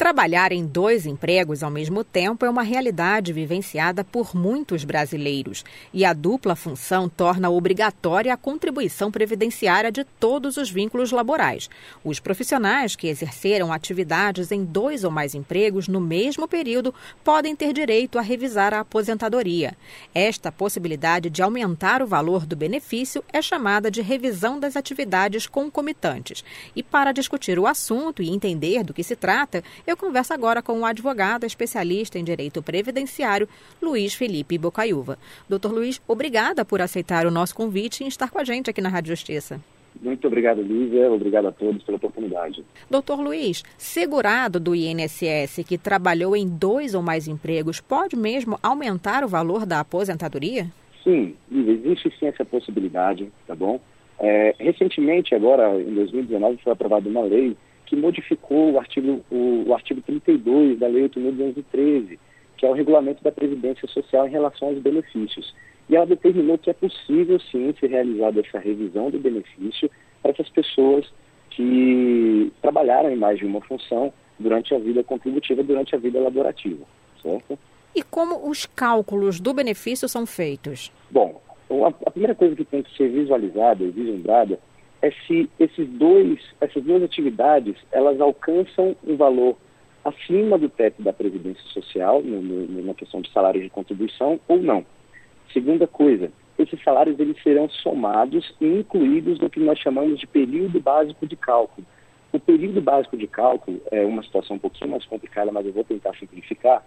Trabalhar em dois empregos ao mesmo tempo é uma realidade vivenciada por muitos brasileiros. E a dupla função torna obrigatória a contribuição previdenciária de todos os vínculos laborais. Os profissionais que exerceram atividades em dois ou mais empregos no mesmo período podem ter direito a revisar a aposentadoria. Esta possibilidade de aumentar o valor do benefício é chamada de revisão das atividades concomitantes. E para discutir o assunto e entender do que se trata, eu converso agora com o advogado especialista em direito previdenciário, Luiz Felipe Bocaiúva. Doutor Luiz, obrigada por aceitar o nosso convite e estar com a gente aqui na Rádio Justiça. Muito obrigado, Lívia. Obrigado a todos pela oportunidade. Doutor Luiz, segurado do INSS que trabalhou em dois ou mais empregos, pode mesmo aumentar o valor da aposentadoria? Sim, Lívia, existe sim essa possibilidade, tá bom? É, recentemente, agora em 2019, foi aprovada uma lei que modificou o artigo, o, o artigo 32 da Lei 8.213, que é o regulamento da Previdência Social em relação aos benefícios. E ela determinou que é possível, sim, ser realizada essa revisão do benefício para essas pessoas que trabalharam em mais de uma função durante a vida contributiva, durante a vida laborativa, certo? E como os cálculos do benefício são feitos? Bom, a primeira coisa que tem que ser visualizada e vislumbrada é se esses dois, essas duas atividades elas alcançam um valor acima do teto da Previdência Social, no, no, na questão de salário de contribuição, ou não. Segunda coisa, esses salários eles serão somados e incluídos no que nós chamamos de período básico de cálculo. O período básico de cálculo é uma situação um pouquinho mais complicada, mas eu vou tentar simplificar.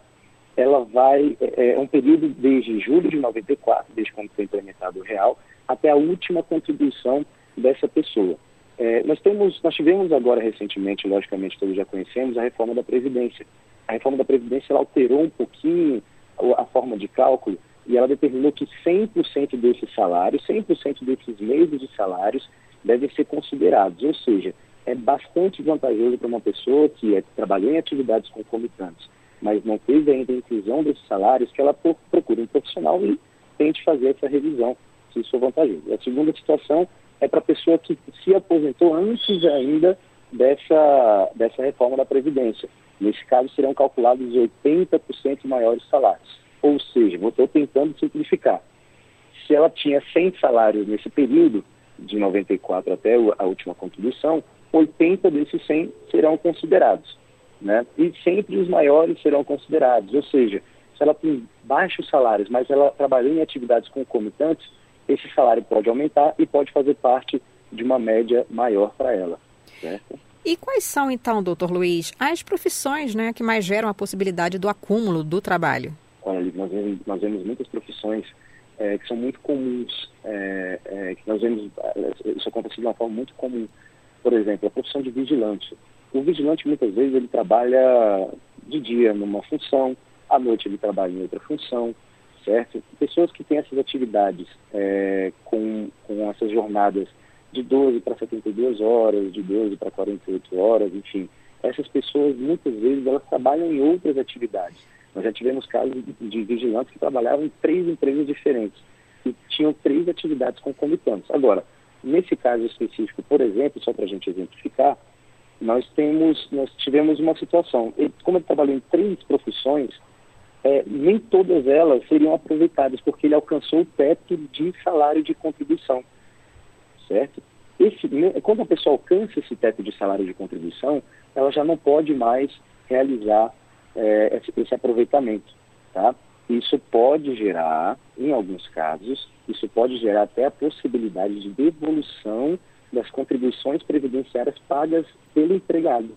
Ela vai, é, é um período desde julho de 94, desde quando foi implementado o real, até a última contribuição dessa pessoa. É, nós, temos, nós tivemos agora recentemente, logicamente todos já conhecemos, a reforma da Previdência. A reforma da Previdência alterou um pouquinho a, a forma de cálculo e ela determinou que 100% desses salários, 100% desses meses de salários devem ser considerados. Ou seja, é bastante vantajoso para uma pessoa que é, trabalhou em atividades concomitantes, mas não teve ainda a inclusão desses salários, que ela procure um profissional e tente fazer essa revisão, se isso for vantajoso. A segunda situação é para a pessoa que se aposentou antes ainda dessa, dessa reforma da Previdência. Nesse caso, serão calculados 80% maiores salários. Ou seja, estou tentando simplificar. Se ela tinha 100 salários nesse período, de 94 até a última contribuição, 80 desses 100 serão considerados. Né? E sempre os maiores serão considerados. Ou seja, se ela tem baixos salários, mas ela trabalhou em atividades concomitantes, esse salário pode aumentar e pode fazer parte de uma média maior para ela. Certo? E quais são, então, doutor Luiz, as profissões né, que mais geram a possibilidade do acúmulo do trabalho? Olha, nós vemos, nós vemos muitas profissões é, que são muito comuns, é, é, que nós vemos, é, isso acontece de uma forma muito comum. Por exemplo, a profissão de vigilante. O vigilante, muitas vezes, ele trabalha de dia numa função, à noite ele trabalha em outra função, certo? Pessoas que têm essas atividades é, com, com essas jornadas de 12 para 72 horas, de 12 para 48 horas, enfim, essas pessoas muitas vezes elas trabalham em outras atividades. Nós já tivemos casos de vigilantes que trabalhavam em três empresas diferentes e tinham três atividades concomitantes. Agora, nesse caso específico, por exemplo, só para a gente exemplificar, nós temos, nós tivemos uma situação. Ele, como ele trabalhou em três profissões, é, nem todas elas seriam aproveitadas, porque ele alcançou o teto de salário de contribuição, certo? Esse, quando a pessoa alcança esse teto de salário de contribuição, ela já não pode mais realizar é, esse, esse aproveitamento, tá? Isso pode gerar, em alguns casos, isso pode gerar até a possibilidade de devolução das contribuições previdenciárias pagas pelo empregado,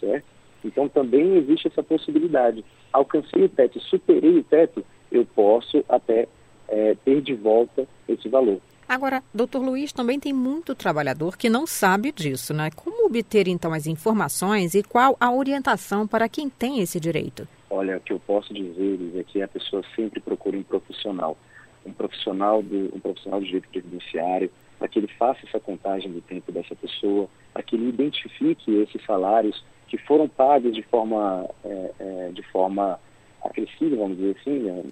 certo? Então também existe essa possibilidade alcancei o teto, superei o teto, eu posso até é, ter de volta esse valor. Agora, doutor Luiz, também tem muito trabalhador que não sabe disso, né? Como obter então as informações e qual a orientação para quem tem esse direito? Olha, o que eu posso dizer é que a pessoa sempre procura um profissional, um profissional do um profissional de direito previdenciário, para que ele faça essa contagem do tempo dessa pessoa, para que ele identifique esses salários que foram pagos de forma, é, é, de forma acrescida, vamos dizer assim, né,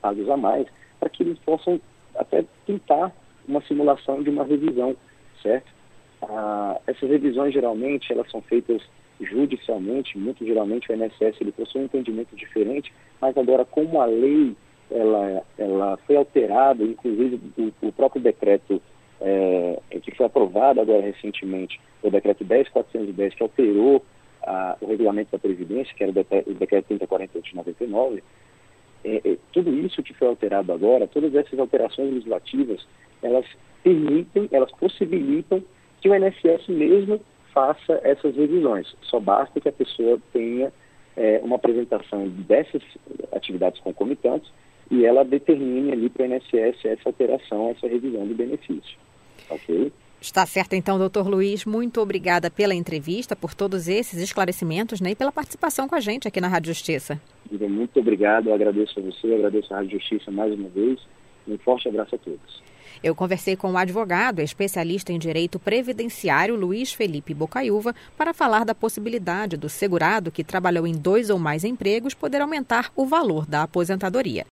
pagos, a mais, para que eles possam até tentar uma simulação de uma revisão, certo? Ah, essas revisões geralmente elas são feitas judicialmente, muito geralmente o INSS ele possui um entendimento diferente, mas agora como a lei ela, ela foi alterada, inclusive o, o próprio decreto é, que foi aprovado agora recentemente, o decreto 10.410, que alterou o regulamento da Previdência, que era o decreto, o decreto 3048 de 99, é, é, tudo isso que foi alterado agora, todas essas alterações legislativas, elas permitem, elas possibilitam que o INSS mesmo faça essas revisões. Só basta que a pessoa tenha é, uma apresentação dessas atividades concomitantes e ela determine ali para o INSS essa alteração, essa revisão do benefício. Ok? Está certo, então, doutor Luiz. Muito obrigada pela entrevista, por todos esses esclarecimentos né, e pela participação com a gente aqui na Rádio Justiça. Muito obrigado, eu agradeço a você, agradeço a Rádio Justiça mais uma vez. Um forte abraço a todos. Eu conversei com o advogado, especialista em direito previdenciário Luiz Felipe Bocaiúva, para falar da possibilidade do segurado que trabalhou em dois ou mais empregos poder aumentar o valor da aposentadoria.